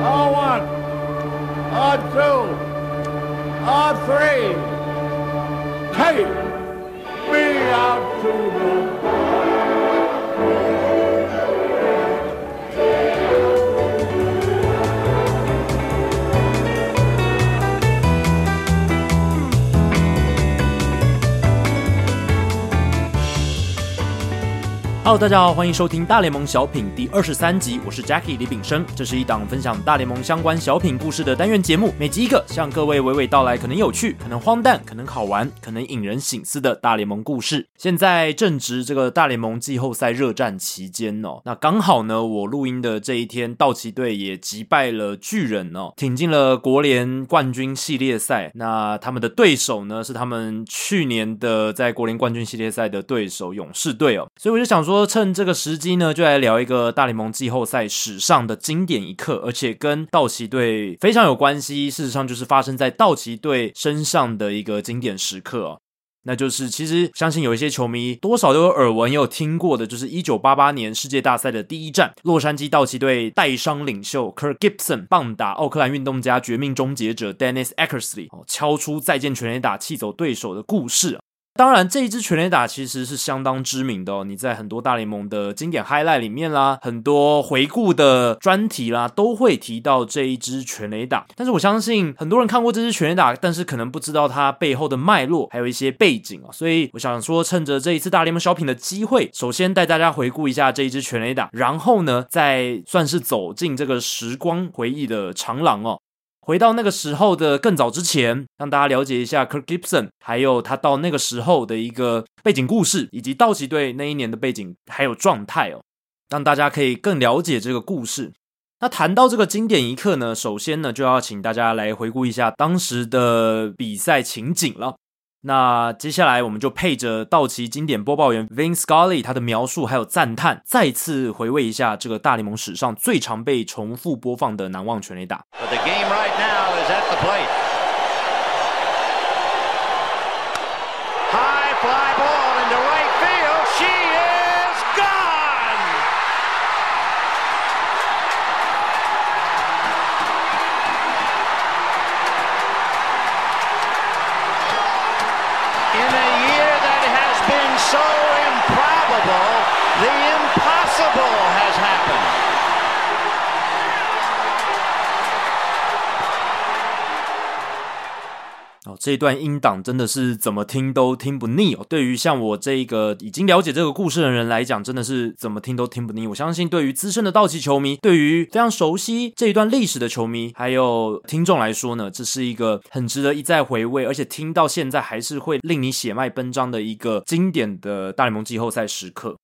R1, R2, R3. Take me out to the Hello，大家好，欢迎收听大联盟小品第二十三集，我是 Jackie 李炳生，这是一档分享大联盟相关小品故事的单元节目，每集一个，向各位娓娓道来，可能有趣，可能荒诞，可能好玩，可能引人醒思的大联盟故事。现在正值这个大联盟季后赛热战期间哦，那刚好呢，我录音的这一天，道奇队也击败了巨人哦，挺进了国联冠军系列赛。那他们的对手呢，是他们去年的在国联冠军系列赛的对手勇士队哦，所以我就想说。趁这个时机呢，就来聊一个大联盟季后赛史上的经典一刻，而且跟道奇队非常有关系。事实上，就是发生在道奇队身上的一个经典时刻哦。那就是其实相信有一些球迷多少都有耳闻，也有听过的，就是一九八八年世界大赛的第一战，洛杉矶道奇队带伤领袖 Kirk Gibson 棒打奥克兰运动家绝命终结者 Dennis Eckersley 哦，敲出再见全垒打气走对手的故事。当然，这一支全垒打其实是相当知名的哦。你在很多大联盟的经典 highlight 里面啦，很多回顾的专题啦，都会提到这一支全垒打。但是我相信很多人看过这支全垒打，但是可能不知道它背后的脉络，还有一些背景啊。所以我想说，趁着这一次大联盟小品的机会，首先带大家回顾一下这一支全垒打，然后呢，再算是走进这个时光回忆的长廊哦。回到那个时候的更早之前，让大家了解一下 Kirk Gibson，还有他到那个时候的一个背景故事，以及道奇队那一年的背景还有状态哦，让大家可以更了解这个故事。那谈到这个经典一刻呢，首先呢就要请大家来回顾一下当时的比赛情景了。那接下来我们就配着道奇经典播报员 Vin Scully 他的描述还有赞叹，再次回味一下这个大联盟史上最常被重复播放的难忘全垒打。Fly ball 这一段音档真的是怎么听都听不腻哦。对于像我这一个已经了解这个故事的人来讲，真的是怎么听都听不腻。我相信，对于资深的道奇球迷，对于非常熟悉这一段历史的球迷，还有听众来说呢，这是一个很值得一再回味，而且听到现在还是会令你血脉奔张的一个经典的大联盟季后赛时刻。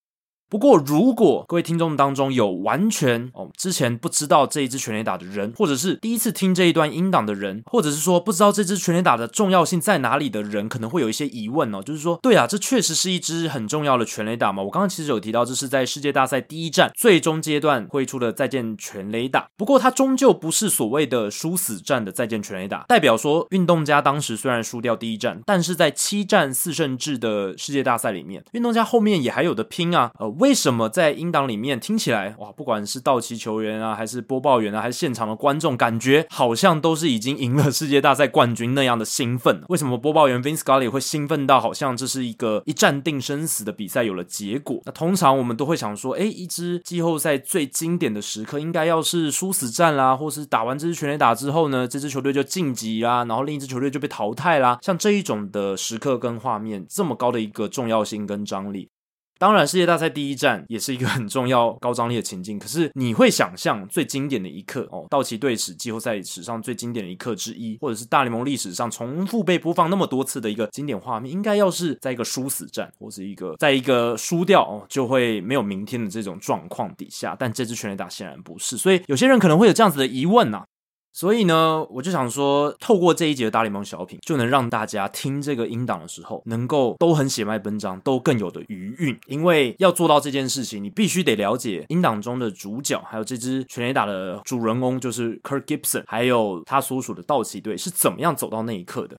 不过，如果各位听众当中有完全哦之前不知道这一支全垒打的人，或者是第一次听这一段音档的人，或者是说不知道这支全垒打的重要性在哪里的人，可能会有一些疑问哦，就是说，对啊，这确实是一支很重要的全垒打嘛。我刚刚其实有提到，这是在世界大赛第一战最终阶段挥出的再见全垒打。不过，它终究不是所谓的殊死战的再见全垒打，代表说运动家当时虽然输掉第一战，但是在七战四胜制的世界大赛里面，运动家后面也还有的拼啊，呃。为为什么在英档里面听起来哇，不管是道奇球员啊，还是播报员啊，还是现场的观众，感觉好像都是已经赢了世界大赛冠军那样的兴奋？为什么播报员 Vin Scully 会兴奋到好像这是一个一战定生死的比赛有了结果？那通常我们都会想说，诶，一支季后赛最经典的时刻应该要是殊死战啦，或是打完这支全垒打之后呢，这支球队就晋级啦，然后另一支球队就被淘汰啦。像这一种的时刻跟画面，这么高的一个重要性跟张力。当然，世界大赛第一战也是一个很重要、高张力的情境。可是，你会想象最经典的一刻哦，道奇队史季后赛史上最经典的一刻之一，或者是大联盟历史上重复被播放那么多次的一个经典画面，应该要是在一个殊死战，或是一个在一个输掉哦就会没有明天的这种状况底下。但这支全垒打显然不是，所以有些人可能会有这样子的疑问呐、所以呢，我就想说，透过这一集的大联盟小品，就能让大家听这个音档的时候，能够都很血脉奔张，都更有的余韵。因为要做到这件事情，你必须得了解音档中的主角，还有这支全垒打的主人公，就是 Kirk Gibson，还有他所属的道奇队是怎么样走到那一刻的。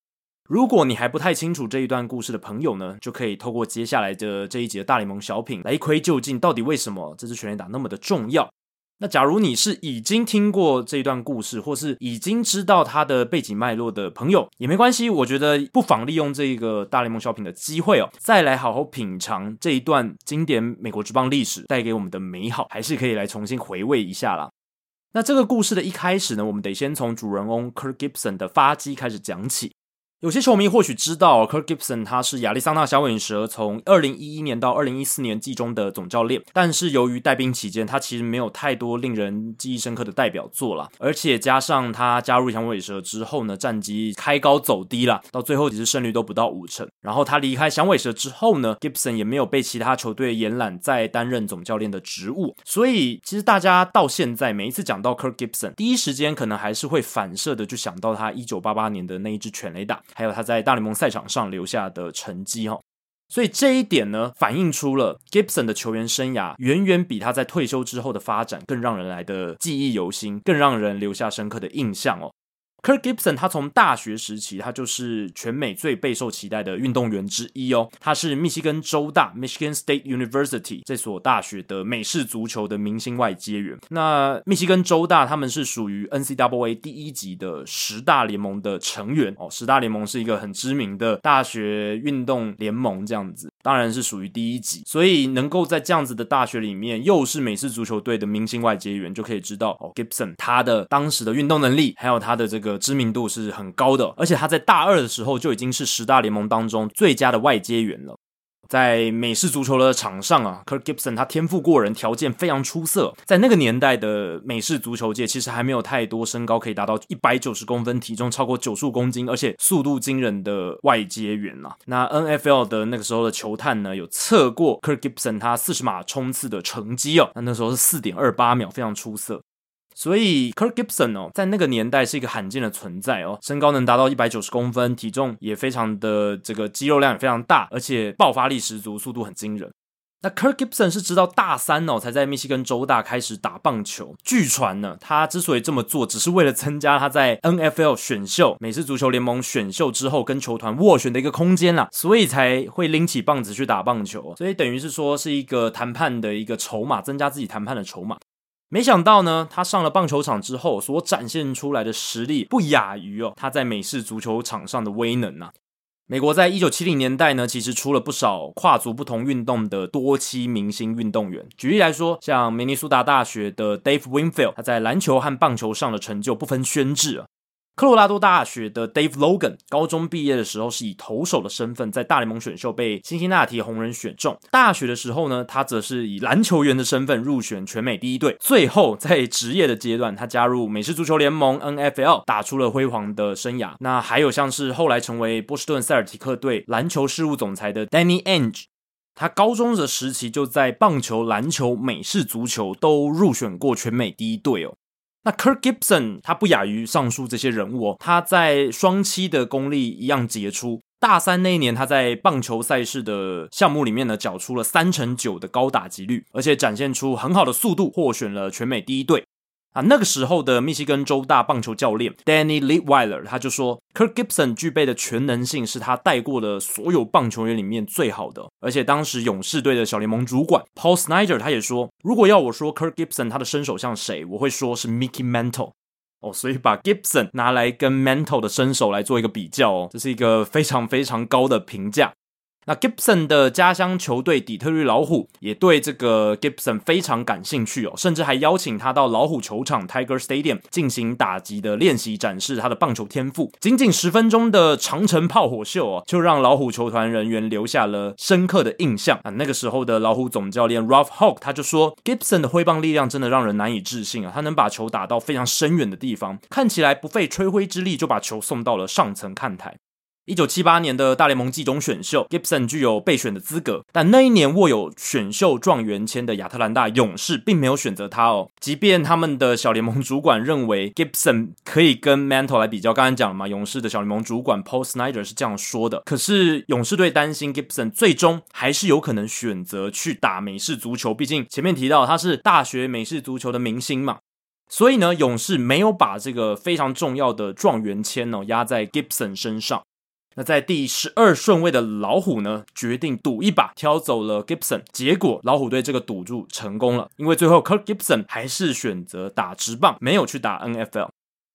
如果你还不太清楚这一段故事的朋友呢，就可以透过接下来的这一集的大联盟小品来窥究竟，到底为什么这支全垒打那么的重要。那假如你是已经听过这一段故事，或是已经知道它的背景脉络的朋友，也没关系。我觉得不妨利用这个大联盟小品的机会哦，再来好好品尝这一段经典美国职棒历史带给我们的美好，还是可以来重新回味一下啦。那这个故事的一开始呢，我们得先从主人翁 Kirk Gibson 的发迹开始讲起。有些球迷或许知道，Kirk Gibson 他是亚利桑那响尾蛇从二零一一年到二零一四年季中的总教练，但是由于带兵期间，他其实没有太多令人记忆深刻的代表作了，而且加上他加入响尾蛇之后呢，战绩开高走低了，到最后其实胜率都不到五成。然后他离开响尾蛇之后呢，Gibson 也没有被其他球队延揽再担任总教练的职务，所以其实大家到现在每一次讲到 Kirk Gibson，第一时间可能还是会反射的就想到他一九八八年的那一支全垒打。还有他在大联盟赛场上留下的成绩哈，所以这一点呢，反映出了 Gibson 的球员生涯远远比他在退休之后的发展更让人来的记忆犹新，更让人留下深刻的印象哦。Kirk Gibson，他从大学时期，他就是全美最备受期待的运动员之一哦。他是密西根州大 （Michigan State University） 这所大学的美式足球的明星外接员。那密西根州大他们是属于 NCAA 第一级的十大联盟的成员哦。十大联盟是一个很知名的大学运动联盟，这样子，当然是属于第一级。所以能够在这样子的大学里面，又是美式足球队的明星外接员，就可以知道哦，Gibson 他的当时的运动能力，还有他的这个。的知名度是很高的，而且他在大二的时候就已经是十大联盟当中最佳的外接员了。在美式足球的场上啊，Kirk Gibson 他天赋过人，条件非常出色。在那个年代的美式足球界，其实还没有太多身高可以达到一百九十公分、体重超过九十五公斤，而且速度惊人的外接员啊。那 NFL 的那个时候的球探呢，有测过 Kirk Gibson 他四十码冲刺的成绩哦，那那时候是四点二八秒，非常出色。所以，Kirk Gibson 哦，在那个年代是一个罕见的存在哦，身高能达到一百九十公分，体重也非常的这个肌肉量也非常大，而且爆发力十足，速度很惊人。那 Kirk Gibson 是直到大三哦，才在密西根州大开始打棒球。据传呢，他之所以这么做，只是为了增加他在 NFL 选秀、美式足球联盟选秀之后跟球团斡旋的一个空间啦，所以才会拎起棒子去打棒球。所以等于是说是一个谈判的一个筹码，增加自己谈判的筹码。没想到呢，他上了棒球场之后所展现出来的实力不亚于哦他在美式足球场上的威能啊。美国在一九七零年代呢，其实出了不少跨足不同运动的多栖明星运动员。举例来说，像明尼苏达大学的 Dave Winfield，他在篮球和棒球上的成就不分轩轾啊。科罗拉多大学的 Dave Logan 高中毕业的时候是以投手的身份在大联盟选秀被辛辛那提红人选中。大学的时候呢，他则是以篮球员的身份入选全美第一队。最后在职业的阶段，他加入美式足球联盟 NFL，打出了辉煌的生涯。那还有像是后来成为波士顿塞尔提克队篮球事务总裁的 Danny Ainge，他高中的时期就在棒球、篮球、美式足球都入选过全美第一队哦。那 Kirk Gibson 他不亚于上述这些人物哦，他在双七的功力一样杰出。大三那一年，他在棒球赛事的项目里面呢，缴出了三成九的高打击率，而且展现出很好的速度，获选了全美第一队。啊，那个时候的密西根州大棒球教练 Danny Leadweiler 他就说，Kirk Gibson 具备的全能性是他带过的所有棒球员里面最好的。而且当时勇士队的小联盟主管 Paul Snyder 他也说，如果要我说 Kirk Gibson 他的身手像谁，我会说是 Mickey Mantle。哦，所以把 Gibson 拿来跟 Mantle 的身手来做一个比较哦，这是一个非常非常高的评价。那 Gibson 的家乡球队底特律老虎也对这个 Gibson 非常感兴趣哦，甚至还邀请他到老虎球场 Tiger Stadium 进行打击的练习，展示他的棒球天赋。仅仅十分钟的长城炮火秀哦，就让老虎球团人员留下了深刻的印象啊。那个时候的老虎总教练 Ralph Houk 他就说，Gibson 的挥棒力量真的让人难以置信啊，他能把球打到非常深远的地方，看起来不费吹灰之力就把球送到了上层看台。一九七八年的大联盟季中选秀，Gibson 具有备选的资格，但那一年握有选秀状元签的亚特兰大勇士并没有选择他哦。即便他们的小联盟主管认为 Gibson 可以跟 Mantle 来比较，刚才讲了嘛，勇士的小联盟主管 Paul Snyder 是这样说的。可是勇士队担心 Gibson 最终还是有可能选择去打美式足球，毕竟前面提到他是大学美式足球的明星嘛。所以呢，勇士没有把这个非常重要的状元签哦压在 Gibson 身上。那在第十二顺位的老虎呢，决定赌一把，挑走了 Gibson。结果老虎队这个赌注成功了，因为最后 Kirk Gibson 还是选择打直棒，没有去打 NFL。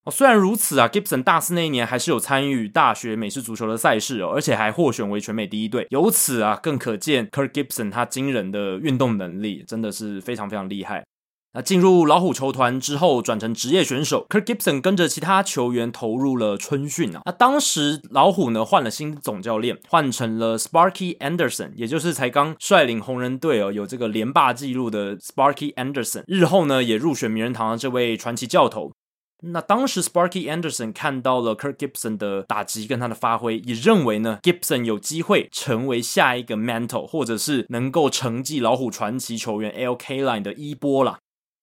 哦，虽然如此啊，Gibson 大四那一年还是有参与大学美式足球的赛事哦，而且还获选为全美第一队。由此啊，更可见 Kirk Gibson 他惊人的运动能力，真的是非常非常厉害。那进入老虎球团之后，转成职业选手，Kirk Gibson 跟着其他球员投入了春训啊。那当时老虎呢换了新总教练，换成了 Sparky Anderson，也就是才刚率领红人队哦有这个连霸纪录的 Sparky Anderson，日后呢也入选名人堂的这位传奇教头。那当时 Sparky Anderson 看到了 Kirk Gibson 的打击跟他的发挥，也认为呢 Gibson 有机会成为下一个 Mantle，或者是能够承继老虎传奇球员 L. K. Line 的衣钵啦。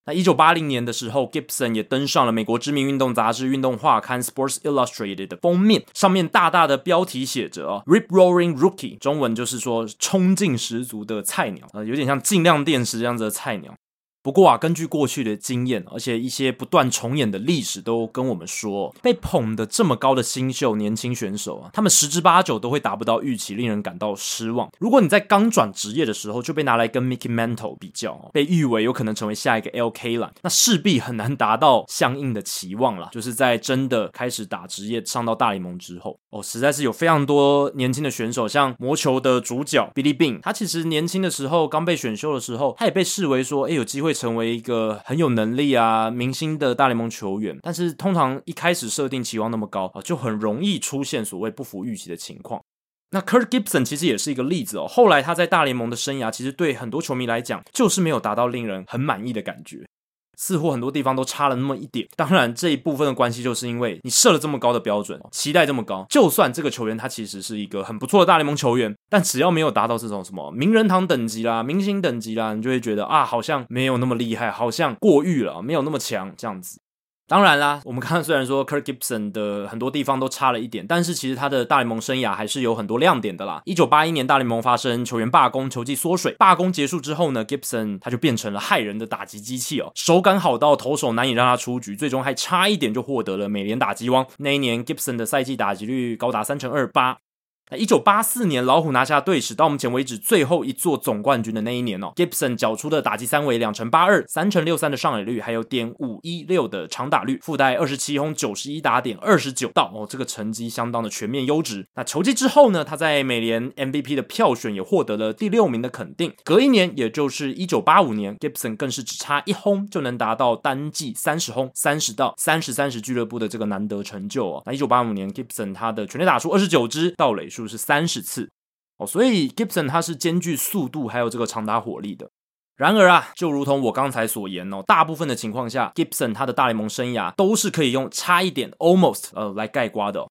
那一九八零年的时候，Gibson 也登上了美国知名运动杂志《运动画刊》Sports Illustrated 的封面，上面大大的标题写着哦，Rip Roaring Rookie，中文就是说冲劲十足的菜鸟，呃，有点像尽量电池这样子的菜鸟。不过啊，根据过去的经验，而且一些不断重演的历史都跟我们说，被捧得这么高的新秀年轻选手啊，他们十之八九都会达不到预期，令人感到失望。如果你在刚转职业的时候就被拿来跟 Mickey Mantle 比较，被誉为有可能成为下一个 L. K. 了那势必很难达到相应的期望了。就是在真的开始打职业上到大联盟之后，哦，实在是有非常多年轻的选手，像魔球的主角 Billy Bean，他其实年轻的时候刚被选秀的时候，他也被视为说，哎，有机会。会成为一个很有能力啊明星的大联盟球员，但是通常一开始设定期望那么高啊，就很容易出现所谓不符预期的情况。那 Kirk Gibson 其实也是一个例子哦。后来他在大联盟的生涯，其实对很多球迷来讲，就是没有达到令人很满意的感觉。似乎很多地方都差了那么一点，当然这一部分的关系就是因为你设了这么高的标准，期待这么高，就算这个球员他其实是一个很不错的大联盟球员，但只要没有达到这种什么名人堂等级啦、明星等级啦，你就会觉得啊，好像没有那么厉害，好像过誉了，没有那么强这样子。当然啦，我们看虽然说 Kirk Gibson 的很多地方都差了一点，但是其实他的大联盟生涯还是有很多亮点的啦。一九八一年大联盟发生球员罢工，球季缩水，罢工结束之后呢，Gibson 他就变成了骇人的打击机器哦，手感好到投手难以让他出局，最终还差一点就获得了美联打击王。那一年 Gibson 的赛季打击率高达三成二八。那一九八四年，老虎拿下队史到目前为止最后一座总冠军的那一年哦，Gibson 缴出的打击三围两成八二、三成六三的上垒率，还有点五一六的长打率，附带二十七轰、九十一打点、二十九盗哦，这个成绩相当的全面优质。那球季之后呢，他在美联 MVP 的票选也获得了第六名的肯定。隔一年，也就是一九八五年，Gibson 更是只差一轰就能达到单季三十轰、三十盗、三十三十俱乐部的这个难得成就哦。那一九八五年，Gibson 他的全垒打数二十九支，盗垒数就是三十次哦，所以 Gibson 他是兼具速度还有这个长达火力的。然而啊，就如同我刚才所言哦，大部分的情况下，Gibson 他的大联盟生涯都是可以用差一点 almost 呃来盖瓜的。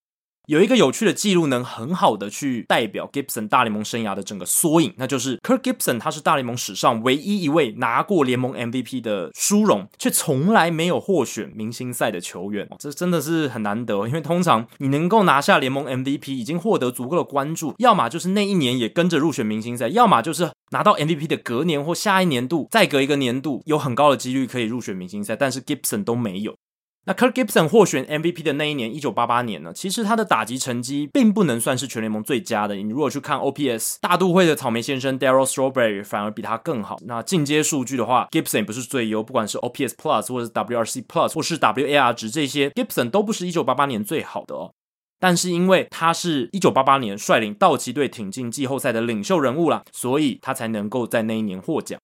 有一个有趣的记录能很好的去代表 Gibson 大联盟生涯的整个缩影，那就是 Kirk Gibson，他是大联盟史上唯一一位拿过联盟 MVP 的殊荣，却从来没有获选明星赛的球员，这真的是很难得，因为通常你能够拿下联盟 MVP，已经获得足够的关注，要么就是那一年也跟着入选明星赛，要么就是拿到 MVP 的隔年或下一年度，再隔一个年度，有很高的几率可以入选明星赛，但是 Gibson 都没有。那 Kirk Gibson 获选 MVP 的那一年，一九八八年呢，其实他的打击成绩并不能算是全联盟最佳的。你如果去看 OPS，大都会的草莓先生 Darryl Strawberry 反而比他更好。那进阶数据的话，Gibson 也不是最优，不管是 OPS Plus 或者是 WRC Plus 或是 WAR 值这些，Gibson 都不是一九八八年最好的哦。但是因为他是一九八八年率领道奇队挺进季后赛的领袖人物啦，所以他才能够在那一年获奖。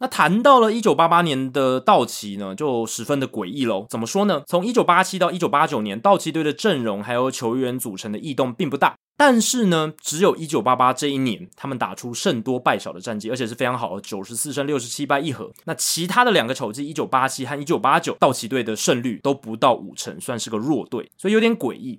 那谈到了一九八八年的道奇呢，就十分的诡异喽。怎么说呢？从一九八七到一九八九年，道奇队的阵容还有球员组成的异动并不大。但是呢，只有一九八八这一年，他们打出胜多败少的战绩，而且是非常好的九十四胜六十七败一和。那其他的两个球季，一九八七和一九八九，道奇队的胜率都不到五成，算是个弱队，所以有点诡异。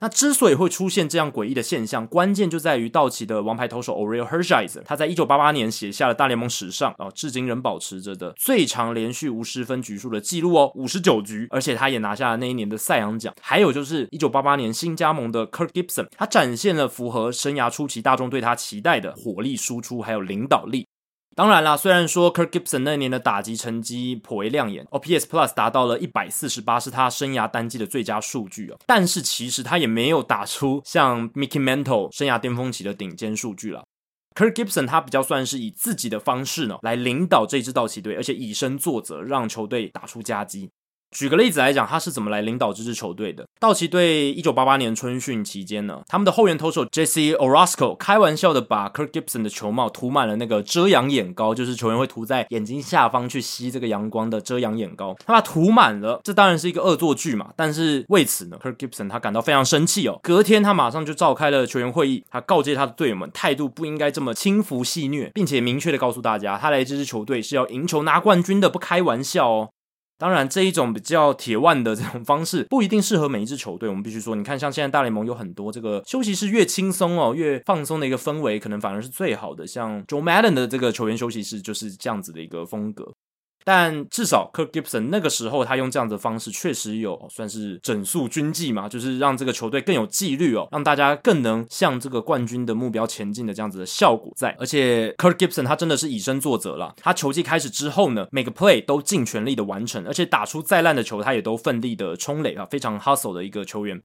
那之所以会出现这样诡异的现象，关键就在于道奇的王牌投手 Orel Hershiser，他在一九八八年写下了大联盟史上啊，至今仍保持着的最长连续无失分局数的记录哦，五十九局，而且他也拿下了那一年的赛扬奖。还有就是一九八八年新加盟的 Kirk Gibson，他展现了符合生涯初期大众对他期待的火力输出还有领导力。当然啦，虽然说 Kirk Gibson 那年的打击成绩颇为亮眼，OPS Plus 达到了一百四十八，是他生涯单季的最佳数据啊。但是其实他也没有打出像 Mickey Mantle 生涯巅峰期的顶尖数据了。Kirk Gibson 他比较算是以自己的方式呢来领导这支道奇队，而且以身作则，让球队打出佳绩。举个例子来讲，他是怎么来领导这支球队的？道奇队一九八八年春训期间呢，他们的后援投手 Jesse Orosco 开玩笑的把 Kirk Gibson 的球帽涂满了那个遮阳眼膏，就是球员会涂在眼睛下方去吸这个阳光的遮阳眼膏。他把涂满了，这当然是一个恶作剧嘛。但是为此呢，Kirk Gibson 他感到非常生气哦。隔天他马上就召开了球员会议，他告诫他的队友们态度不应该这么轻浮戏谑，并且明确的告诉大家，他来这支球队是要赢球拿冠军的，不开玩笑哦。当然，这一种比较铁腕的这种方式不一定适合每一支球队。我们必须说，你看，像现在大联盟有很多这个休息室越轻松哦，越放松的一个氛围，可能反而是最好的。像 Joe Madden 的这个球员休息室就是这样子的一个风格。但至少 Kirk Gibson 那个时候，他用这样的方式，确实有算是整肃军纪嘛，就是让这个球队更有纪律哦，让大家更能向这个冠军的目标前进的这样子的效果在。而且 Kirk Gibson 他真的是以身作则了，他球季开始之后呢，每个 play 都尽全力的完成，而且打出再烂的球，他也都奋力的冲垒啊，非常 hustle 的一个球员。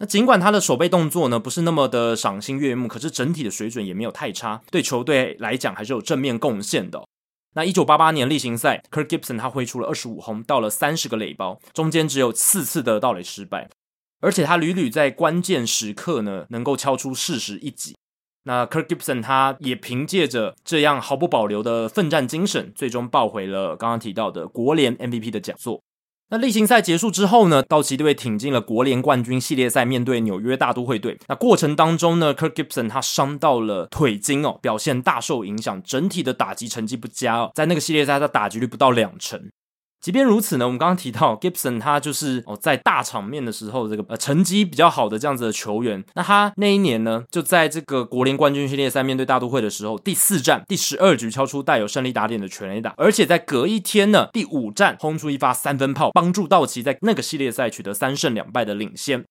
那尽管他的守备动作呢不是那么的赏心悦目，可是整体的水准也没有太差，对球队来讲还是有正面贡献的。那一九八八年例行赛，Kirk Gibson 他挥出了二十五轰，到了三十个垒包，中间只有四次的盗垒失败，而且他屡屡在关键时刻呢能够敲出事实一击。那 Kirk Gibson 他也凭借着这样毫不保留的奋战精神，最终抱回了刚刚提到的国联 MVP 的讲座。那例行赛结束之后呢，道奇队挺进了国联冠军系列赛，面对纽约大都会队。那过程当中呢，Kirk Gibson 他伤到了腿筋哦，表现大受影响，整体的打击成绩不佳哦，在那个系列赛他打击率不到两成。即便如此呢，我们刚刚提到 Gibson，他就是哦，在大场面的时候，这个呃成绩比较好的这样子的球员。那他那一年呢，就在这个国联冠军系列赛面对大都会的时候，第四战第十二局敲出带有胜利打点的全垒打，而且在隔一天呢，第五战轰出一发三分炮，帮助道奇在那个系列赛取得三胜两败的领先。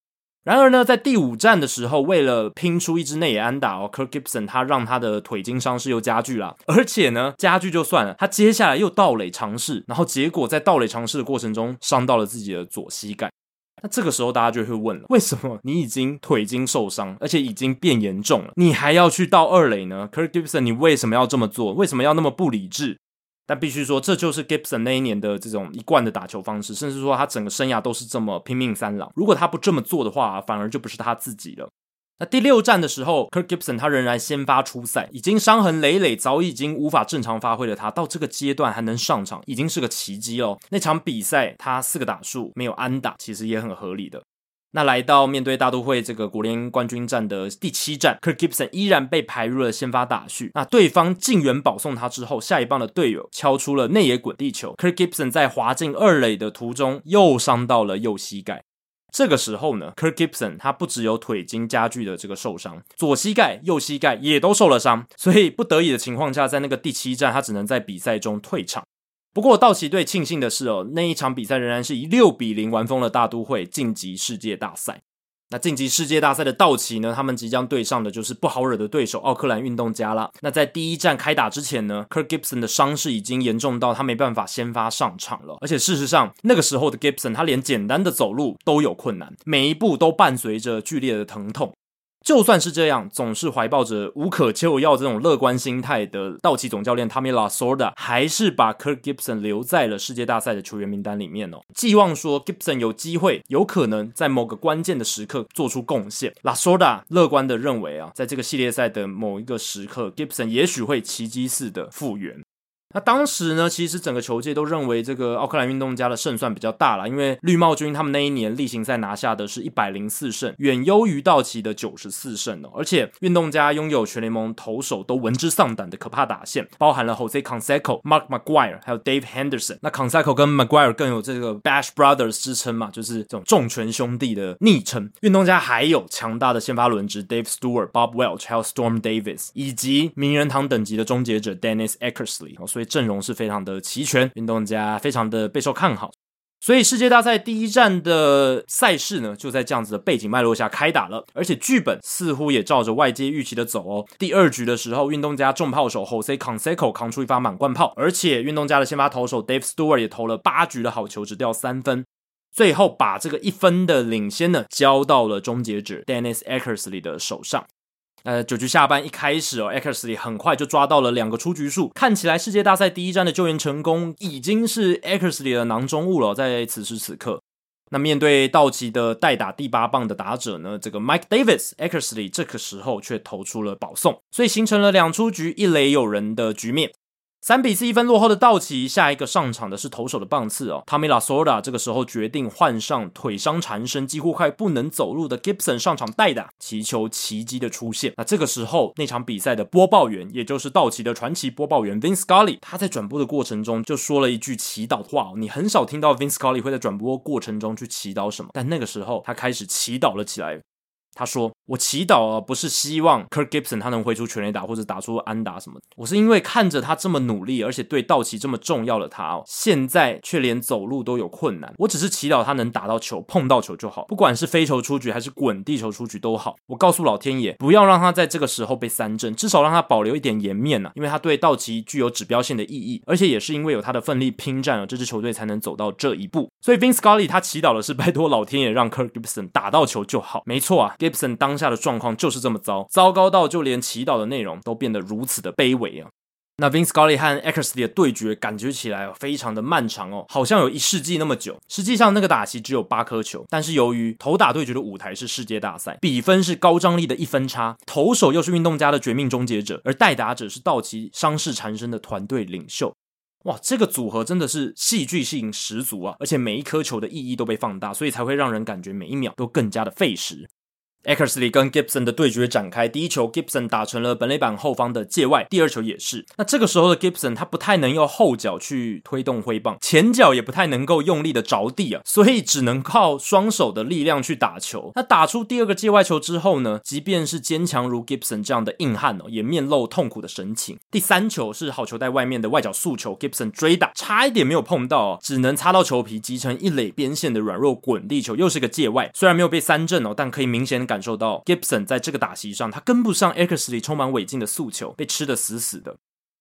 然而呢，在第五战的时候，为了拼出一支内野安打哦，Kirk Gibson 他让他的腿筋伤势又加剧了，而且呢，加剧就算了，他接下来又倒垒尝试，然后结果在倒垒尝试的过程中伤到了自己的左膝盖。那这个时候大家就会问了，为什么你已经腿筋受伤，而且已经变严重了，你还要去倒二垒呢？Kirk Gibson，你为什么要这么做？为什么要那么不理智？但必须说，这就是 Gibson 那一年的这种一贯的打球方式，甚至说他整个生涯都是这么拼命三郎。如果他不这么做的话，反而就不是他自己了。那第六战的时候，Kirk Gibson 他仍然先发出赛，已经伤痕累累，早已经无法正常发挥的他，到这个阶段还能上场，已经是个奇迹了。那场比赛他四个打数没有安打，其实也很合理的。那来到面对大都会这个国联冠军战的第七战，Kirk Gibson 依然被排入了先发打序。那对方进园保送他之后，下一棒的队友敲出了内野滚地球，Kirk Gibson 在滑进二垒的途中又伤到了右膝盖。这个时候呢，Kirk Gibson 他不只有腿筋加剧的这个受伤，左膝盖、右膝盖也都受了伤，所以不得已的情况下，在那个第七战，他只能在比赛中退场。不过，道奇队庆幸的是哦，那一场比赛仍然是以六比零完封了大都会，晋级世界大赛。那晋级世界大赛的道奇呢，他们即将对上的就是不好惹的对手奥克兰运动家了。那在第一战开打之前呢，Kirk Gibson 的伤势已经严重到他没办法先发上场了。而且事实上，那个时候的 Gibson 他连简单的走路都有困难，每一步都伴随着剧烈的疼痛。就算是这样，总是怀抱着无可救药这种乐观心态的道奇总教练 Tommy Lasorda 还是把 Kirk Gibson 留在了世界大赛的球员名单里面哦，寄望说 Gibson 有机会，有可能在某个关键的时刻做出贡献。Lasorda 乐观的认为啊，在这个系列赛的某一个时刻，Gibson 也许会奇迹似的复原。那当时呢，其实整个球界都认为这个奥克兰运动家的胜算比较大了，因为绿帽军他们那一年例行赛拿下的是一百零四胜，远优于道奇的九十四胜哦。而且运动家拥有全联盟投手都闻之丧胆的可怕打线，包含了 Jose Canseco、Mark McGuire 还有 Dave Henderson。那 Canseco 跟 McGuire 更有这个 Bash Brothers 之称嘛，就是这种重拳兄弟的昵称。运动家还有强大的先发轮值 Dave Stewart、Bob Welch 还有 Storm Davis，以及名人堂等级的终结者 Dennis Eckersley 哦。所以阵容是非常的齐全，运动家非常的备受看好。所以世界大赛第一站的赛事呢，就在这样子的背景脉络下开打了，而且剧本似乎也照着外界预期的走哦。第二局的时候，运动家重炮手 Jose Canseco 扛出一发满贯炮，而且运动家的先发投手 Dave Stewart 也投了八局的好球，只掉三分，最后把这个一分的领先呢，交到了终结者 Dennis Eckersley 的手上。呃，九局下半一开始哦，Eckersley 很快就抓到了两个出局数，看起来世界大赛第一战的救援成功已经是 Eckersley 的囊中物了。在此时此刻，那面对道奇的代打第八棒的打者呢，这个 Mike Davis，Eckersley 这个时候却投出了保送，所以形成了两出局一垒有人的局面。三比四一分落后的道奇，下一个上场的是投手的棒次哦，Tommy Lasorda 这个时候决定换上腿伤缠身、几乎快不能走路的 Gibson 上场代打，祈求奇迹的出现。那这个时候，那场比赛的播报员，也就是道奇的传奇播报员 Vince Scully，他在转播的过程中就说了一句祈祷话哦。你很少听到 Vince Scully 会在转播过程中去祈祷什么，但那个时候他开始祈祷了起来。他说：“我祈祷啊，不是希望 Kirk Gibson 他能挥出全垒打或者打出安打什么，我是因为看着他这么努力，而且对道奇这么重要的他哦，现在却连走路都有困难。我只是祈祷他能打到球，碰到球就好，不管是飞球出局还是滚地球出局都好。我告诉老天爷，不要让他在这个时候被三振，至少让他保留一点颜面呐，因为他对道奇具有指标性的意义，而且也是因为有他的奋力拼战啊，这支球队才能走到这一步。所以 Vin Scully 他祈祷的是拜托老天爷让 Kirk Gibson 打到球就好。没错啊。” Gibson 当下的状况就是这么糟，糟糕到就连祈祷的内容都变得如此的卑微啊！那 Vin Scully 和 Eckersley 的对决感觉起来非常的漫长哦，好像有一世纪那么久。实际上那个打席只有八颗球，但是由于投打对决的舞台是世界大赛，比分是高张力的一分差，投手又是运动家的绝命终结者，而代打者是道奇伤势缠身的团队领袖。哇，这个组合真的是戏剧性十足啊！而且每一颗球的意义都被放大，所以才会让人感觉每一秒都更加的费时。Eckersley 跟 Gibson 的对决展开，第一球 Gibson 打成了本垒板后方的界外，第二球也是。那这个时候的 Gibson 他不太能用后脚去推动挥棒，前脚也不太能够用力的着地啊，所以只能靠双手的力量去打球。那打出第二个界外球之后呢，即便是坚强如 Gibson 这样的硬汉哦，也面露痛苦的神情。第三球是好球带外面的外角速球，Gibson 追打差一点没有碰到哦，只能擦到球皮，击成一垒边线的软弱滚地球，又是个界外。虽然没有被三振哦，但可以明显感感受到 Gibson 在这个打席上，他跟不上 Eckersley 充满违禁的诉求，被吃得死死的。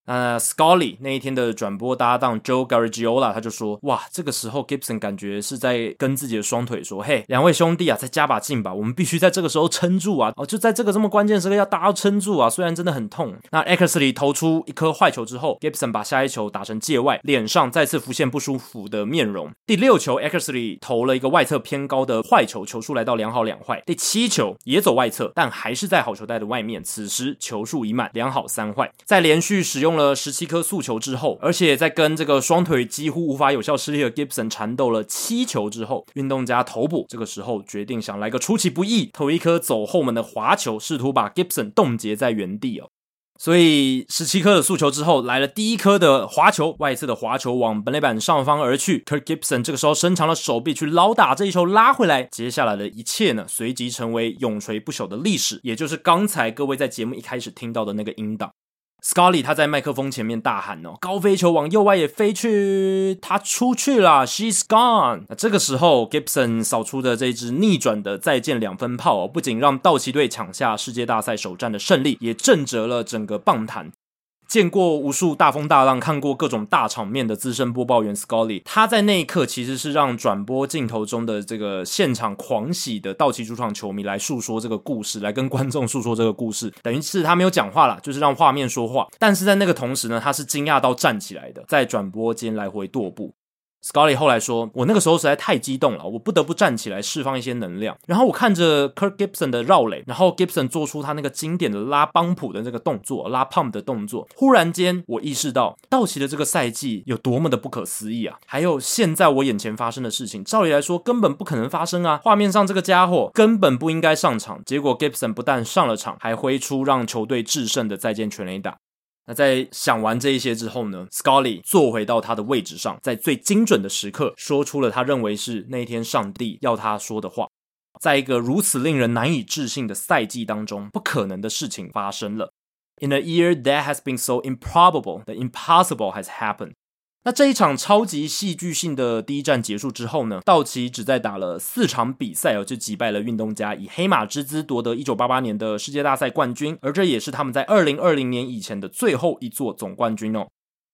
那 Scully 那一天的转播搭档 Joe Garagiola 他就说：“哇，这个时候 Gibson 感觉是在跟自己的双腿说，嘿，两位兄弟啊，再加把劲吧，我们必须在这个时候撑住啊！哦，就在这个这么关键时刻要大家撑住啊！虽然真的很痛。那 Eckersley 投出一颗坏球之后，Gibson 把下一球打成界外，脸上再次浮现不舒服的面容。第六球 Eckersley 投了一个外侧偏高的坏球，球数来到两好两坏。第七球也走外侧，但还是在好球带的外面。此时球数已满，两好三坏，在连续使用了十七颗速球之后，而且在跟这个双腿几乎无法有效施力的 Gibson 缠斗了七球之后，运动家头部这个时候决定想来个出其不意，投一颗走后门的滑球，试图把 Gibson 冻结在原地哦。所以十七颗的速球之后，来了第一颗的滑球，外侧的滑球往本垒板上方而去。Kirk Gibson 这个时候伸长了手臂去捞打这一球拉回来，接下来的一切呢，随即成为永垂不朽的历史，也就是刚才各位在节目一开始听到的那个音档。Scully 他在麦克风前面大喊哦，高飞球往右外野飞去，他出去了，She's gone。那这个时候，Gibson 扫出的这支逆转的再见两分炮哦，不仅让道奇队抢下世界大赛首战的胜利，也震折了整个棒坛。见过无数大风大浪，看过各种大场面的资深播报员 Scully，他在那一刻其实是让转播镜头中的这个现场狂喜的道奇主场球迷来诉说这个故事，来跟观众诉说这个故事，等于是他没有讲话了，就是让画面说话。但是在那个同时呢，他是惊讶到站起来的，在转播间来回踱步。Scully 后来说：“我那个时候实在太激动了，我不得不站起来释放一些能量。然后我看着 Kirk Gibson 的绕垒，然后 Gibson 做出他那个经典的拉帮普的那个动作，拉 pump 的动作。忽然间，我意识到道奇的这个赛季有多么的不可思议啊！还有现在我眼前发生的事情，照理来说根本不可能发生啊！画面上这个家伙根本不应该上场，结果 Gibson 不但上了场，还挥出让球队制胜的再见全垒打。”那在想完这一些之后呢，Scully 坐回到他的位置上，在最精准的时刻说出了他认为是那一天上帝要他说的话。在一个如此令人难以置信的赛季当中，不可能的事情发生了。In a year that has been so improbable, the impossible has happened. 那这一场超级戏剧性的第一战结束之后呢，道奇只在打了四场比赛哦，就击败了运动家，以黑马之姿夺得一九八八年的世界大赛冠军，而这也是他们在二零二零年以前的最后一座总冠军哦。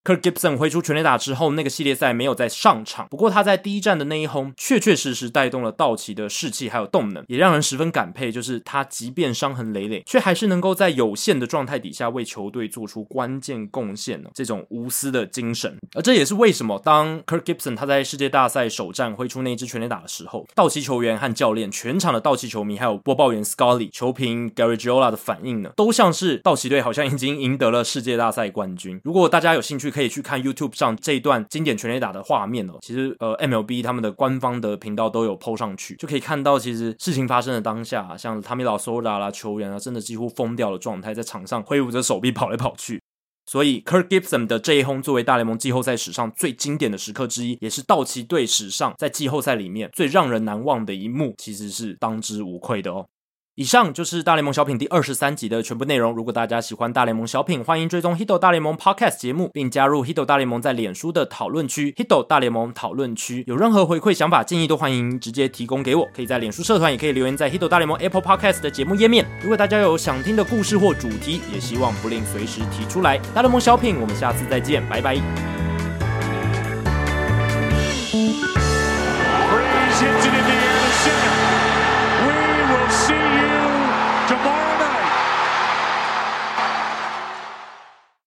Kirk Gibson 挥出全垒打之后，那个系列赛没有再上场。不过他在第一战的那一轰，确确实实带动了道奇的士气还有动能，也让人十分感佩。就是他即便伤痕累累，却还是能够在有限的状态底下为球队做出关键贡献呢。这种无私的精神，而这也是为什么当 Kirk Gibson 他在世界大赛首战挥出那支全垒打的时候，道奇球员和教练、全场的道奇球迷还有播报员 Scully、球评 Gary Giola 的反应呢，都像是道奇队好像已经赢得了世界大赛冠军。如果大家有兴趣，可以去看 YouTube 上这一段经典全垒打的画面哦。其实呃，MLB 他们的官方的频道都有 PO 上去，就可以看到其实事情发生的当下，像 Tommy Lasorda 啦，球员啊，真的几乎疯掉的状态，在场上挥舞着手臂跑来跑去。所以 Kirk Gibson 的这一轰作为大联盟季后赛史上最经典的时刻之一，也是道奇队史上在季后赛里面最让人难忘的一幕，其实是当之无愧的哦。以上就是大联盟小品第二十三集的全部内容。如果大家喜欢大联盟小品，欢迎追踪 Hito 大联盟 Podcast 节目，并加入 Hito 大联盟在脸书的讨论区 Hito 大联盟讨论区。有任何回馈、想法、建议，都欢迎直接提供给我。可以在脸书社团，也可以留言在 Hito 大联盟 Apple Podcast 的节目页面。如果大家有想听的故事或主题，也希望不吝随时提出来。大联盟小品，我们下次再见，拜拜。